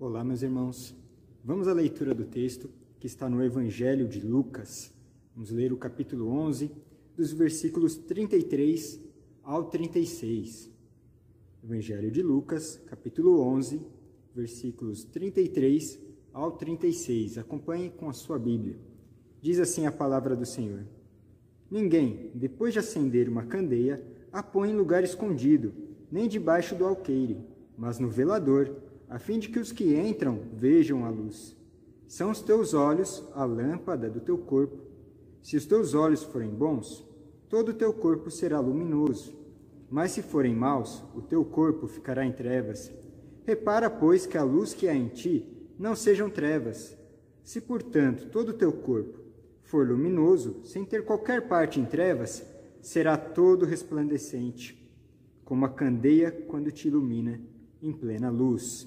Olá, meus irmãos. Vamos à leitura do texto que está no Evangelho de Lucas. Vamos ler o capítulo 11, dos versículos 33 ao 36. Evangelho de Lucas, capítulo 11, versículos 33 ao 36. Acompanhe com a sua Bíblia. Diz assim a palavra do Senhor: Ninguém, depois de acender uma candeia, a põe em lugar escondido, nem debaixo do alqueire, mas no velador, a fim de que os que entram vejam a luz. São os teus olhos a lâmpada do teu corpo. Se os teus olhos forem bons, todo o teu corpo será luminoso. Mas se forem maus, o teu corpo ficará em trevas. Repara, pois, que a luz que há em ti não sejam trevas. Se, portanto, todo o teu corpo for luminoso, sem ter qualquer parte em trevas, será todo resplandecente, como a candeia quando te ilumina em plena luz.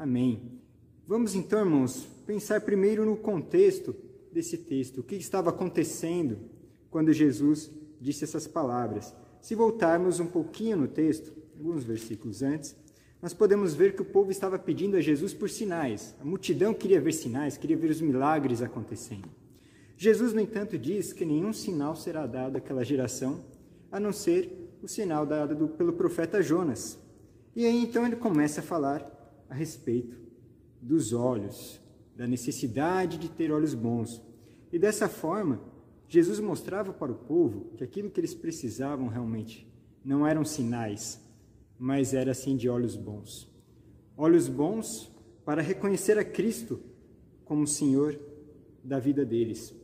Amém. Vamos então, irmãos, pensar primeiro no contexto desse texto, o que estava acontecendo quando Jesus disse essas palavras. Se voltarmos um pouquinho no texto, alguns versículos antes, nós podemos ver que o povo estava pedindo a Jesus por sinais. A multidão queria ver sinais, queria ver os milagres acontecendo. Jesus, no entanto, diz que nenhum sinal será dado àquela geração, a não ser o sinal dado do, pelo profeta Jonas. E aí então ele começa a falar a respeito dos olhos, da necessidade de ter olhos bons. E dessa forma, Jesus mostrava para o povo que aquilo que eles precisavam realmente não eram sinais, mas era assim de olhos bons. Olhos bons para reconhecer a Cristo como Senhor da vida deles.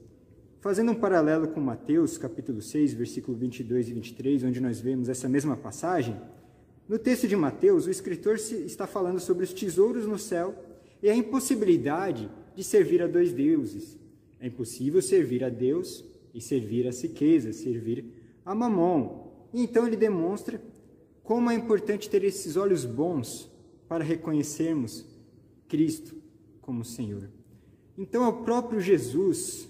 Fazendo um paralelo com Mateus, capítulo 6, versículo 22 e 23, onde nós vemos essa mesma passagem, no texto de Mateus, o escritor está falando sobre os tesouros no céu e a impossibilidade de servir a dois deuses. É impossível servir a Deus e servir a riquezas, servir a Mamon. E então ele demonstra como é importante ter esses olhos bons para reconhecermos Cristo como Senhor. Então é o próprio Jesus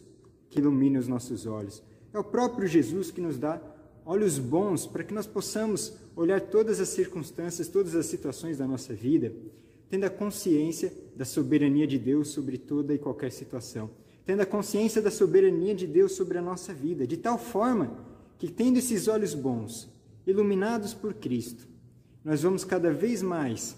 que ilumina os nossos olhos. É o próprio Jesus que nos dá olhos bons para que nós possamos olhar todas as circunstâncias, todas as situações da nossa vida, tendo a consciência da soberania de Deus sobre toda e qualquer situação, tendo a consciência da soberania de Deus sobre a nossa vida, de tal forma que, tendo esses olhos bons, iluminados por Cristo, nós vamos cada vez mais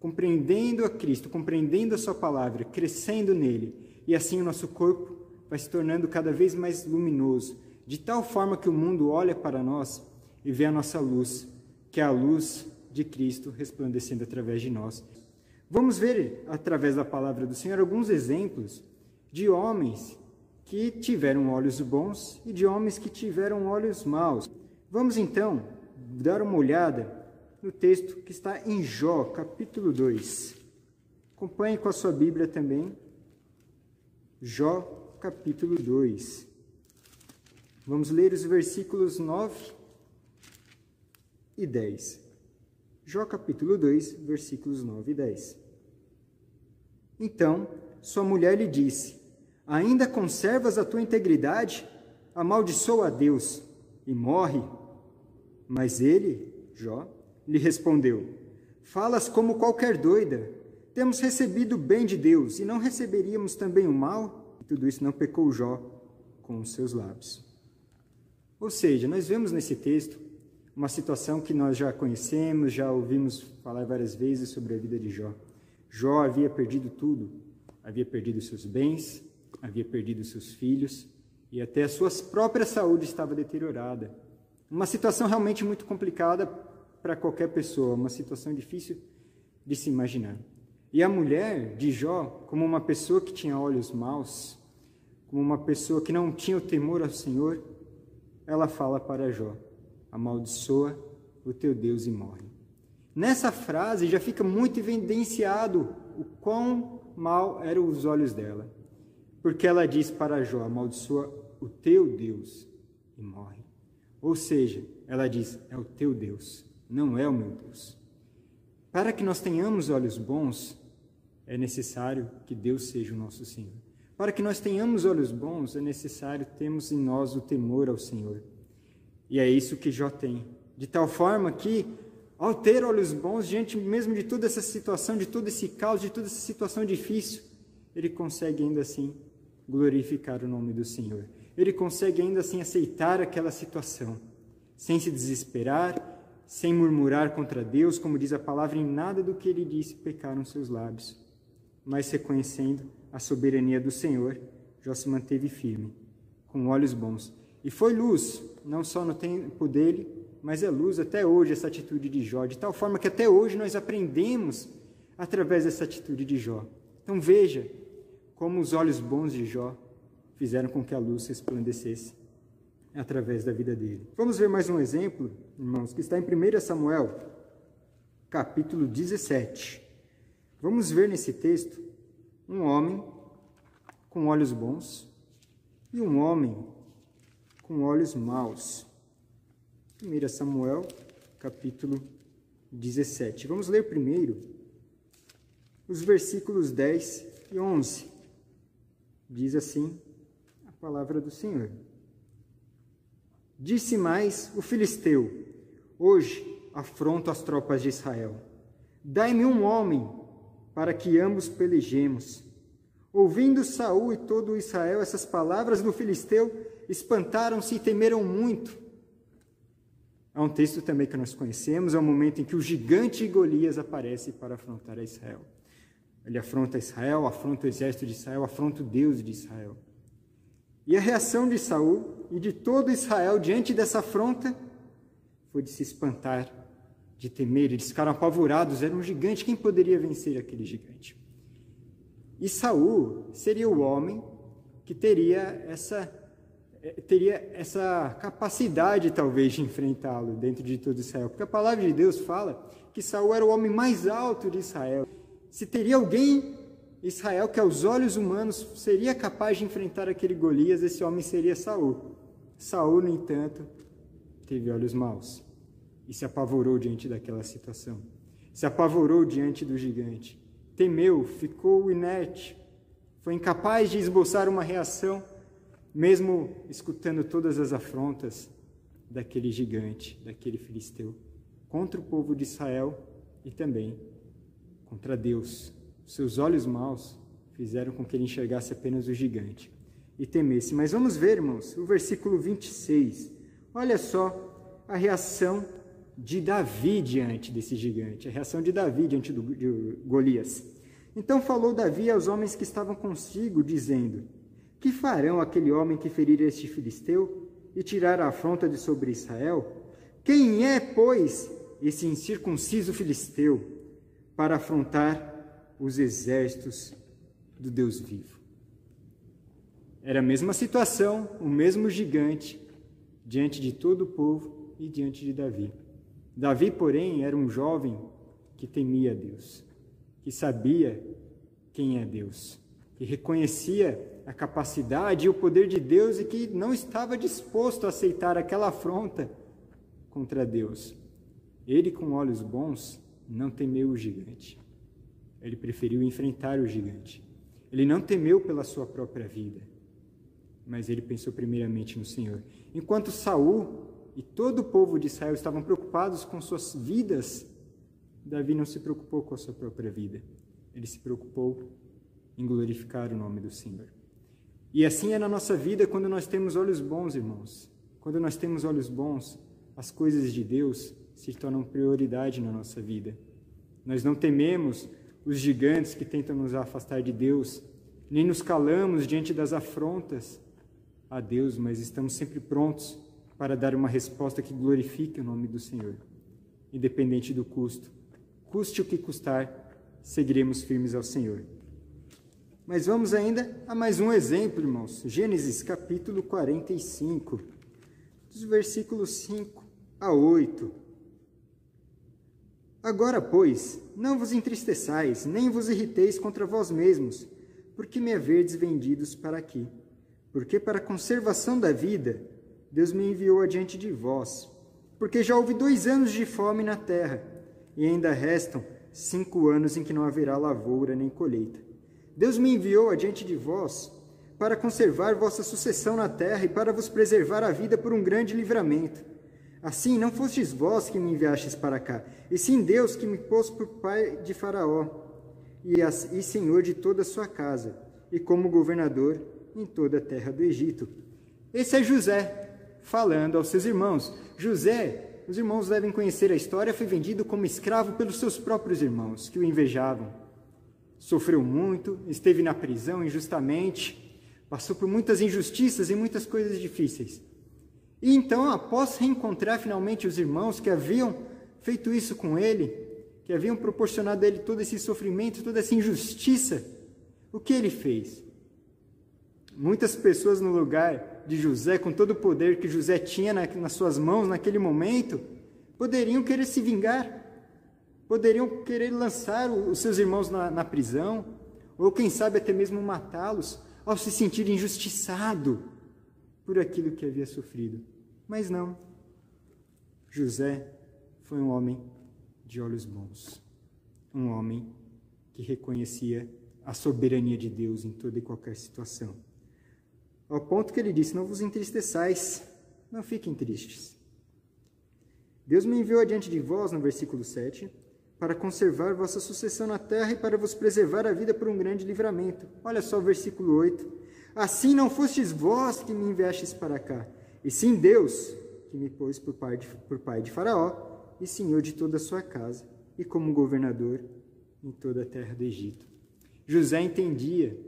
compreendendo a Cristo, compreendendo a Sua palavra, crescendo nele, e assim o nosso corpo vai se tornando cada vez mais luminoso, de tal forma que o mundo olha para nós e vê a nossa luz, que é a luz de Cristo resplandecendo através de nós. Vamos ver, através da palavra do Senhor, alguns exemplos de homens que tiveram olhos bons e de homens que tiveram olhos maus. Vamos então dar uma olhada no texto que está em Jó, capítulo 2. Acompanhe com a sua Bíblia também. Jó, capítulo 2. Vamos ler os versículos 9 e 10. Jó capítulo 2, versículos 9 e 10. Então sua mulher lhe disse: Ainda conservas a tua integridade? Amaldiçoa a Deus e morre. Mas ele, Jó, lhe respondeu: Falas como qualquer doida. Temos recebido o bem de Deus e não receberíamos também o mal? tudo isso não pecou Jó com os seus lábios. Ou seja, nós vemos nesse texto uma situação que nós já conhecemos, já ouvimos falar várias vezes sobre a vida de Jó. Jó havia perdido tudo, havia perdido seus bens, havia perdido seus filhos e até a sua própria saúde estava deteriorada. Uma situação realmente muito complicada para qualquer pessoa, uma situação difícil de se imaginar. E a mulher de Jó, como uma pessoa que tinha olhos maus, como uma pessoa que não tinha o temor ao Senhor, ela fala para Jó: amaldiçoa o teu Deus e morre. Nessa frase já fica muito evidenciado o quão mal eram os olhos dela, porque ela diz para Jó: amaldiçoa o teu Deus e morre. Ou seja, ela diz: é o teu Deus, não é o meu Deus. Para que nós tenhamos olhos bons, é necessário que Deus seja o nosso Senhor. Para que nós tenhamos olhos bons, é necessário termos em nós o temor ao Senhor. E é isso que Jó tem. De tal forma que ao ter olhos bons, diante mesmo de toda essa situação, de todo esse caos, de toda essa situação difícil, ele consegue ainda assim glorificar o nome do Senhor. Ele consegue ainda assim aceitar aquela situação, sem se desesperar, sem murmurar contra Deus, como diz a palavra, em nada do que ele disse pecaram seus lábios, mas reconhecendo a soberania do Senhor, Jó se manteve firme, com olhos bons. E foi luz, não só no tempo dele, mas é luz até hoje essa atitude de Jó, de tal forma que até hoje nós aprendemos através dessa atitude de Jó. Então veja como os olhos bons de Jó fizeram com que a luz resplandecesse através da vida dele. Vamos ver mais um exemplo, irmãos, que está em 1 Samuel, capítulo 17. Vamos ver nesse texto um homem com olhos bons e um homem com olhos maus. 1 Samuel, capítulo 17. Vamos ler primeiro os versículos 10 e 11. Diz assim a palavra do Senhor. Disse mais o filisteu: Hoje afronto as tropas de Israel. Dai-me um homem para que ambos pelejemos. Ouvindo Saul e todo Israel essas palavras do filisteu, espantaram-se e temeram muito. Há um texto também que nós conhecemos, é o momento em que o gigante Golias aparece para afrontar a Israel. Ele afronta Israel, afronta o exército de Israel, afronta o Deus de Israel. E a reação de Saul e de todo Israel diante dessa afronta foi de se espantar, de temer, eles ficaram apavorados, era um gigante, quem poderia vencer aquele gigante? E Saul seria o homem que teria essa eh, teria essa capacidade talvez de enfrentá-lo dentro de todo Israel, porque a palavra de Deus fala que Saul era o homem mais alto de Israel. Se teria alguém Israel que aos olhos humanos seria capaz de enfrentar aquele Golias, esse homem seria Saul. Saul, no entanto, teve olhos maus e se apavorou diante daquela situação. Se apavorou diante do gigante. Temeu, ficou inerte, foi incapaz de esboçar uma reação mesmo escutando todas as afrontas daquele gigante, daquele filisteu, contra o povo de Israel e também contra Deus. Seus olhos maus fizeram com que ele enxergasse apenas o gigante e temesse. Mas vamos ver, irmãos, o versículo 26. Olha só a reação de Davi diante desse gigante, a reação de Davi diante do, de Golias. Então falou Davi aos homens que estavam consigo, dizendo: que farão aquele homem que ferir este filisteu e tirar a afronta de sobre Israel? Quem é, pois, esse incircunciso filisteu para afrontar os exércitos do Deus vivo? Era a mesma situação, o mesmo gigante, diante de todo o povo e diante de Davi. Davi, porém, era um jovem que temia Deus, que sabia quem é Deus, que reconhecia a capacidade e o poder de Deus e que não estava disposto a aceitar aquela afronta contra Deus. Ele, com olhos bons, não temeu o gigante. Ele preferiu enfrentar o gigante. Ele não temeu pela sua própria vida, mas ele pensou primeiramente no Senhor. Enquanto Saul e todo o povo de Israel estavam preocupados com suas vidas, Davi não se preocupou com a sua própria vida. Ele se preocupou em glorificar o nome do Senhor. E assim é na nossa vida quando nós temos olhos bons, irmãos. Quando nós temos olhos bons, as coisas de Deus se tornam prioridade na nossa vida. Nós não tememos os gigantes que tentam nos afastar de Deus, nem nos calamos diante das afrontas a Deus, mas estamos sempre prontos para dar uma resposta que glorifique o nome do Senhor, independente do custo. Custe o que custar, seguiremos firmes ao Senhor. Mas vamos ainda a mais um exemplo, irmãos. Gênesis capítulo 45, dos versículos 5 a 8. Agora, pois, não vos entristeçais, nem vos irriteis contra vós mesmos, porque me haverdes vendidos para aqui. Porque para a conservação da vida, Deus me enviou adiante de vós. Porque já houve dois anos de fome na terra, e ainda restam cinco anos em que não haverá lavoura nem colheita. Deus me enviou adiante de vós para conservar vossa sucessão na terra e para vos preservar a vida por um grande livramento. Assim, não fostes vós que me enviastes para cá, e sim Deus que me pôs por pai de Faraó e, as, e senhor de toda a sua casa, e como governador em toda a terra do Egito. Esse é José, falando aos seus irmãos. José, os irmãos devem conhecer a história, foi vendido como escravo pelos seus próprios irmãos, que o invejavam. Sofreu muito, esteve na prisão injustamente, passou por muitas injustiças e muitas coisas difíceis. E então, após reencontrar finalmente os irmãos que haviam feito isso com ele, que haviam proporcionado a ele todo esse sofrimento, toda essa injustiça, o que ele fez? Muitas pessoas no lugar de José, com todo o poder que José tinha na, nas suas mãos naquele momento, poderiam querer se vingar, poderiam querer lançar os seus irmãos na, na prisão, ou quem sabe até mesmo matá-los, ao se sentir injustiçado por aquilo que havia sofrido. Mas não. José foi um homem de olhos bons, um homem que reconhecia a soberania de Deus em toda e qualquer situação. Ao ponto que ele disse: Não vos entristeçais, não fiquem tristes. Deus me enviou adiante de vós, no versículo 7, para conservar vossa sucessão na terra e para vos preservar a vida por um grande livramento. Olha só o versículo 8. Assim não fostes vós que me enviastes para cá, e sim Deus, que me pôs por pai, de, por pai de Faraó e senhor de toda a sua casa, e como governador em toda a terra do Egito. José entendia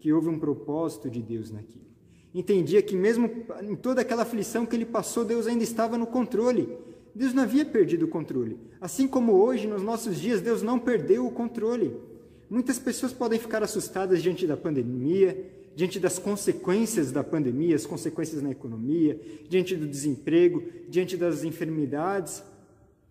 que houve um propósito de Deus naquilo. Entendia que mesmo em toda aquela aflição que ele passou, Deus ainda estava no controle. Deus não havia perdido o controle. Assim como hoje, nos nossos dias, Deus não perdeu o controle. Muitas pessoas podem ficar assustadas diante da pandemia, diante das consequências da pandemia, as consequências na economia, diante do desemprego, diante das enfermidades.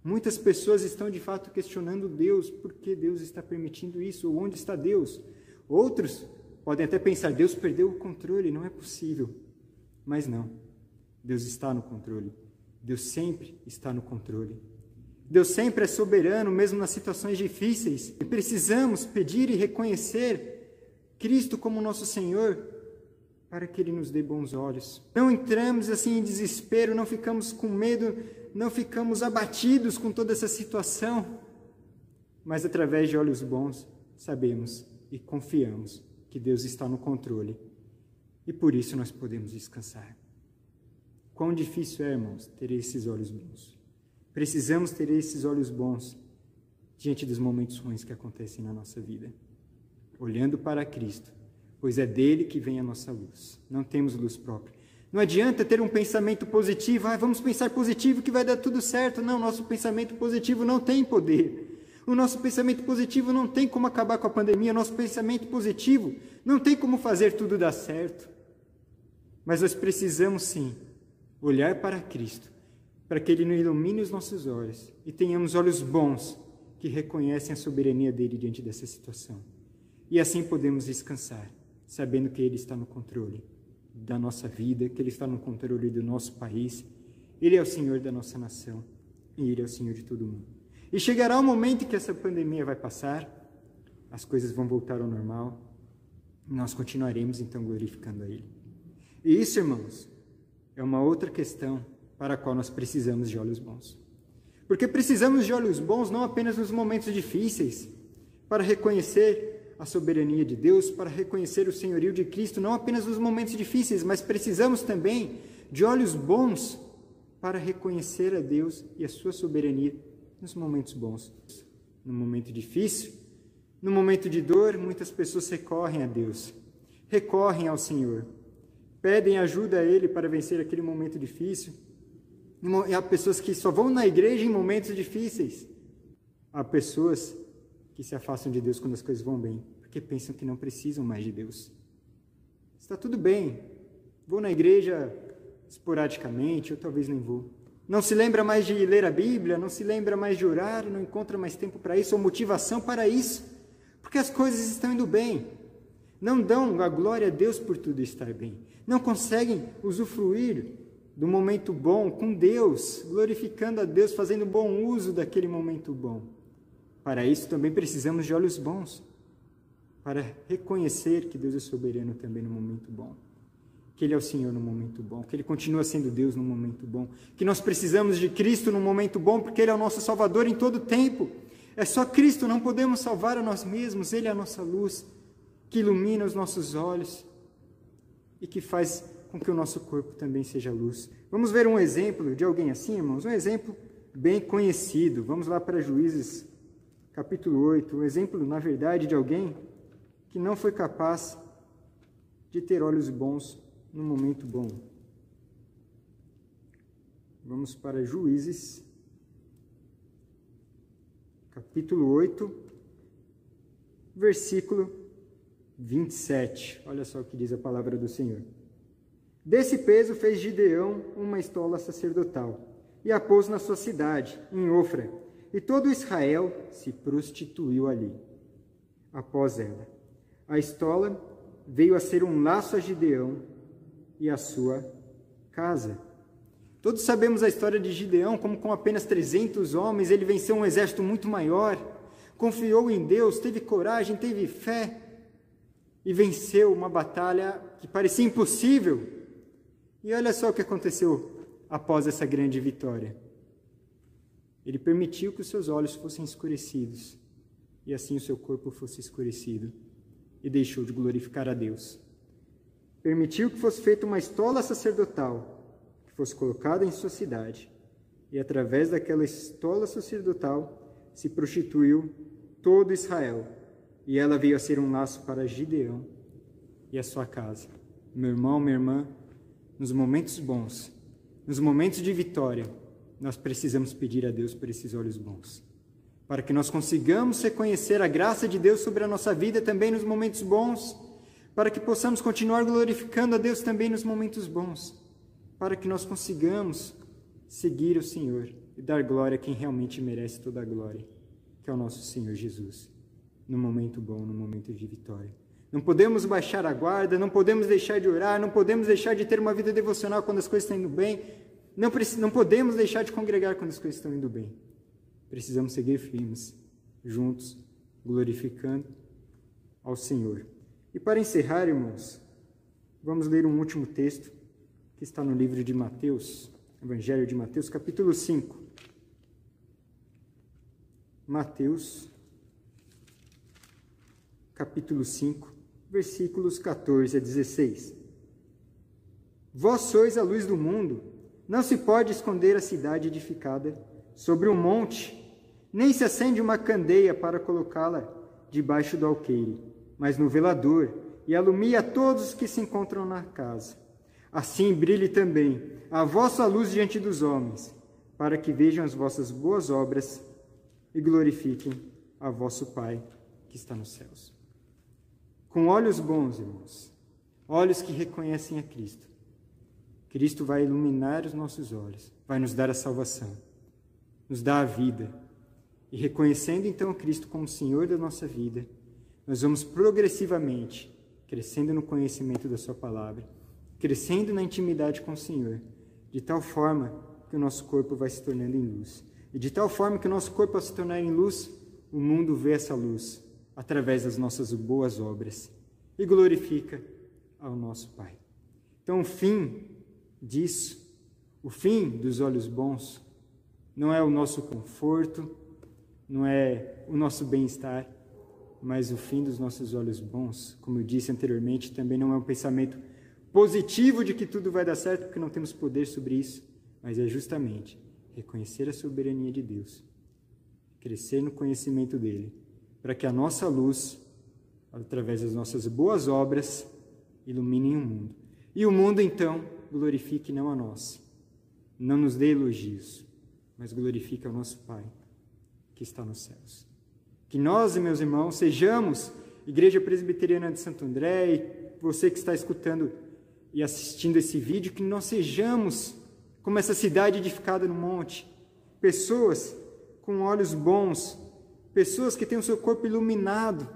Muitas pessoas estão de fato questionando Deus, por que Deus está permitindo isso, onde está Deus? Outros podem até pensar, Deus perdeu o controle, não é possível. Mas não, Deus está no controle. Deus sempre está no controle. Deus sempre é soberano, mesmo nas situações difíceis. E precisamos pedir e reconhecer Cristo como nosso Senhor, para que Ele nos dê bons olhos. Não entramos assim em desespero, não ficamos com medo, não ficamos abatidos com toda essa situação, mas através de olhos bons sabemos e confiamos que Deus está no controle e por isso nós podemos descansar. Quão difícil é, irmãos, ter esses olhos bons. Precisamos ter esses olhos bons diante dos momentos ruins que acontecem na nossa vida olhando para Cristo, pois é dele que vem a nossa luz. Não temos luz própria. Não adianta ter um pensamento positivo, ah, vamos pensar positivo que vai dar tudo certo. Não, nosso pensamento positivo não tem poder. O nosso pensamento positivo não tem como acabar com a pandemia, nosso pensamento positivo não tem como fazer tudo dar certo. Mas nós precisamos sim olhar para Cristo, para que Ele nos ilumine os nossos olhos e tenhamos olhos bons que reconhecem a soberania dele diante dessa situação. E assim podemos descansar, sabendo que Ele está no controle da nossa vida, que Ele está no controle do nosso país. Ele é o Senhor da nossa nação e Ele é o Senhor de todo mundo. E chegará o momento em que essa pandemia vai passar, as coisas vão voltar ao normal, e nós continuaremos então glorificando a Ele. E isso, irmãos, é uma outra questão para a qual nós precisamos de olhos bons. Porque precisamos de olhos bons não apenas nos momentos difíceis, para reconhecer a soberania de Deus, para reconhecer o senhorio de Cristo, não apenas nos momentos difíceis, mas precisamos também de olhos bons para reconhecer a Deus e a sua soberania nos momentos bons. No momento difícil, no momento de dor, muitas pessoas recorrem a Deus, recorrem ao Senhor, pedem ajuda a Ele para vencer aquele momento difícil. E há pessoas que só vão na igreja em momentos difíceis. Há pessoas que se afastam de Deus quando as coisas vão bem, porque pensam que não precisam mais de Deus. Está tudo bem, vou na igreja esporadicamente, ou talvez nem vou. Não se lembra mais de ler a Bíblia, não se lembra mais de orar, não encontra mais tempo para isso, ou motivação para isso, porque as coisas estão indo bem. Não dão a glória a Deus por tudo estar bem. Não conseguem usufruir do momento bom com Deus, glorificando a Deus, fazendo bom uso daquele momento bom. Para isso também precisamos de olhos bons, para reconhecer que Deus é soberano também no momento bom. Que Ele é o Senhor no momento bom, que Ele continua sendo Deus no momento bom, que nós precisamos de Cristo no momento bom, porque Ele é o nosso Salvador em todo tempo. É só Cristo, não podemos salvar a nós mesmos, Ele é a nossa luz, que ilumina os nossos olhos e que faz com que o nosso corpo também seja luz. Vamos ver um exemplo de alguém assim, irmãos? Um exemplo bem conhecido. Vamos lá para Juízes, capítulo 8. Um exemplo, na verdade, de alguém que não foi capaz de ter olhos bons no momento bom. Vamos para Juízes, capítulo 8, versículo 27. Olha só o que diz a palavra do Senhor. Desse peso fez Gideão uma estola sacerdotal e a pôs na sua cidade, em Ofra, e todo Israel se prostituiu ali. Após ela, a estola veio a ser um laço a Gideão e a sua casa. Todos sabemos a história de Gideão, como com apenas 300 homens ele venceu um exército muito maior, confiou em Deus, teve coragem, teve fé e venceu uma batalha que parecia impossível. E olha só o que aconteceu após essa grande vitória. Ele permitiu que os seus olhos fossem escurecidos e assim o seu corpo fosse escurecido e deixou de glorificar a Deus permitiu que fosse feita uma estola sacerdotal, que fosse colocada em sua cidade, e através daquela estola sacerdotal se prostituiu todo Israel, e ela veio a ser um laço para Gideão e a sua casa. Meu irmão, minha irmã, nos momentos bons, nos momentos de vitória, nós precisamos pedir a Deus por esses olhos bons, para que nós consigamos reconhecer a graça de Deus sobre a nossa vida também nos momentos bons para que possamos continuar glorificando a Deus também nos momentos bons, para que nós consigamos seguir o Senhor e dar glória a quem realmente merece toda a glória, que é o nosso Senhor Jesus, no momento bom, no momento de vitória. Não podemos baixar a guarda, não podemos deixar de orar, não podemos deixar de ter uma vida devocional quando as coisas estão indo bem, não, não podemos deixar de congregar quando as coisas estão indo bem. Precisamos seguir firmes, juntos, glorificando ao Senhor. E para encerrar, irmãos, vamos ler um último texto que está no livro de Mateus, Evangelho de Mateus, capítulo 5. Mateus, capítulo 5, versículos 14 a 16. Vós sois a luz do mundo, não se pode esconder a cidade edificada sobre um monte, nem se acende uma candeia para colocá-la debaixo do alqueire mas no velador, e alumie a todos que se encontram na casa. Assim brilhe também a vossa luz diante dos homens, para que vejam as vossas boas obras e glorifiquem a vosso Pai que está nos céus. Com olhos bons, irmãos, olhos que reconhecem a Cristo. Cristo vai iluminar os nossos olhos, vai nos dar a salvação, nos dar a vida. E reconhecendo então Cristo como Senhor da nossa vida, nós vamos progressivamente crescendo no conhecimento da Sua palavra, crescendo na intimidade com o Senhor, de tal forma que o nosso corpo vai se tornando em luz. E de tal forma que o nosso corpo, ao se tornar em luz, o mundo vê essa luz através das nossas boas obras e glorifica ao nosso Pai. Então, o fim disso, o fim dos olhos bons, não é o nosso conforto, não é o nosso bem-estar, mas o fim dos nossos olhos bons, como eu disse anteriormente, também não é um pensamento positivo de que tudo vai dar certo, porque não temos poder sobre isso, mas é justamente reconhecer a soberania de Deus, crescer no conhecimento dele, para que a nossa luz, através das nossas boas obras, ilumine o mundo. E o mundo, então, glorifique não a nós, não nos dê elogios, mas glorifique ao nosso Pai, que está nos céus. Que nós, meus irmãos, sejamos Igreja Presbiteriana de Santo André e você que está escutando e assistindo esse vídeo, que nós sejamos como essa cidade edificada no monte, pessoas com olhos bons, pessoas que têm o seu corpo iluminado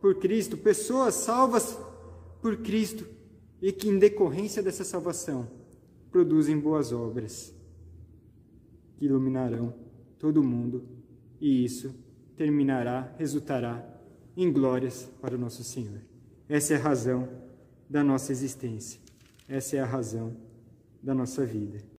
por Cristo, pessoas salvas por Cristo e que, em decorrência dessa salvação, produzem boas obras que iluminarão todo mundo, e isso terminará, resultará em glórias para o nosso Senhor. Essa é a razão da nossa existência. Essa é a razão da nossa vida.